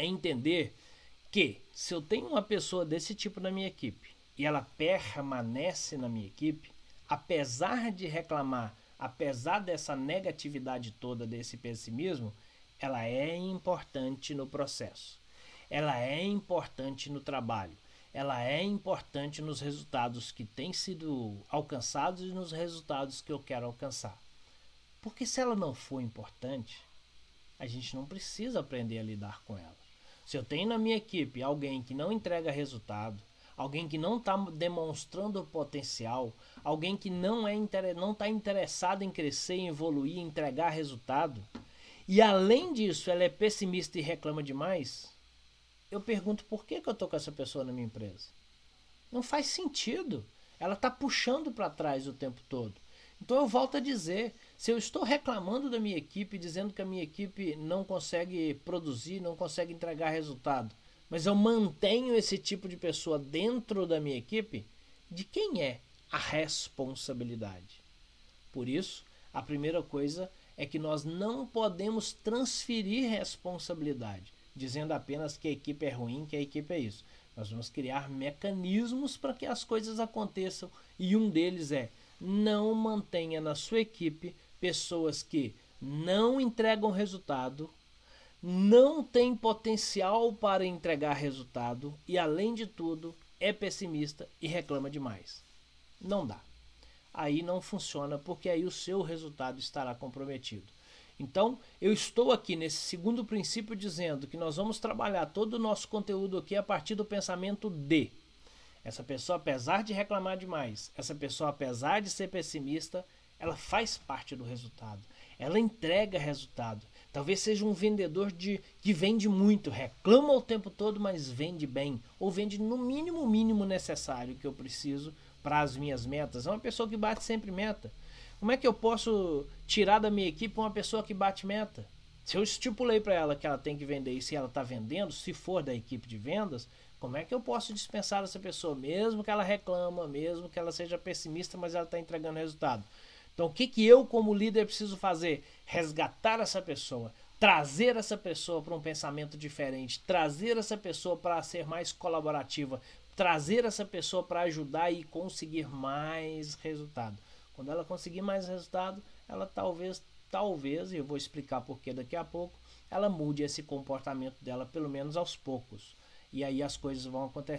é entender que se eu tenho uma pessoa desse tipo na minha equipe e ela permanece na minha equipe, apesar de reclamar, apesar dessa negatividade toda, desse pessimismo, ela é importante no processo. Ela é importante no trabalho. Ela é importante nos resultados que têm sido alcançados e nos resultados que eu quero alcançar. Porque se ela não for importante, a gente não precisa aprender a lidar com ela. Se eu tenho na minha equipe alguém que não entrega resultado, alguém que não está demonstrando potencial, alguém que não é não está interessado em crescer, evoluir, entregar resultado, e além disso ela é pessimista e reclama demais, eu pergunto por que, que eu estou com essa pessoa na minha empresa. Não faz sentido. Ela está puxando para trás o tempo todo. Então eu volto a dizer, se eu estou reclamando da minha equipe, dizendo que a minha equipe não consegue produzir, não consegue entregar resultado, mas eu mantenho esse tipo de pessoa dentro da minha equipe, de quem é a responsabilidade? Por isso, a primeira coisa é que nós não podemos transferir responsabilidade, dizendo apenas que a equipe é ruim, que a equipe é isso. Nós vamos criar mecanismos para que as coisas aconteçam e um deles é não mantenha na sua equipe pessoas que não entregam resultado não tem potencial para entregar resultado e, além de tudo, é pessimista e reclama demais. Não dá. Aí não funciona porque aí o seu resultado estará comprometido. Então, eu estou aqui nesse segundo princípio dizendo que nós vamos trabalhar todo o nosso conteúdo aqui a partir do pensamento de. Essa pessoa, apesar de reclamar demais, essa pessoa, apesar de ser pessimista, ela faz parte do resultado. Ela entrega resultado. Talvez seja um vendedor de que vende muito, reclama o tempo todo, mas vende bem, ou vende no mínimo mínimo necessário que eu preciso para as minhas metas. É uma pessoa que bate sempre meta. Como é que eu posso tirar da minha equipe uma pessoa que bate meta? Se eu estipulei para ela que ela tem que vender e se ela está vendendo, se for da equipe de vendas, como é que eu posso dispensar essa pessoa, mesmo que ela reclama, mesmo que ela seja pessimista, mas ela está entregando resultado? Então, o que, que eu, como líder, preciso fazer? Resgatar essa pessoa, trazer essa pessoa para um pensamento diferente, trazer essa pessoa para ser mais colaborativa, trazer essa pessoa para ajudar e conseguir mais resultado. Quando ela conseguir mais resultado, ela talvez, talvez, e eu vou explicar por que daqui a pouco, ela mude esse comportamento dela, pelo menos aos poucos. E aí as coisas vão acontecer.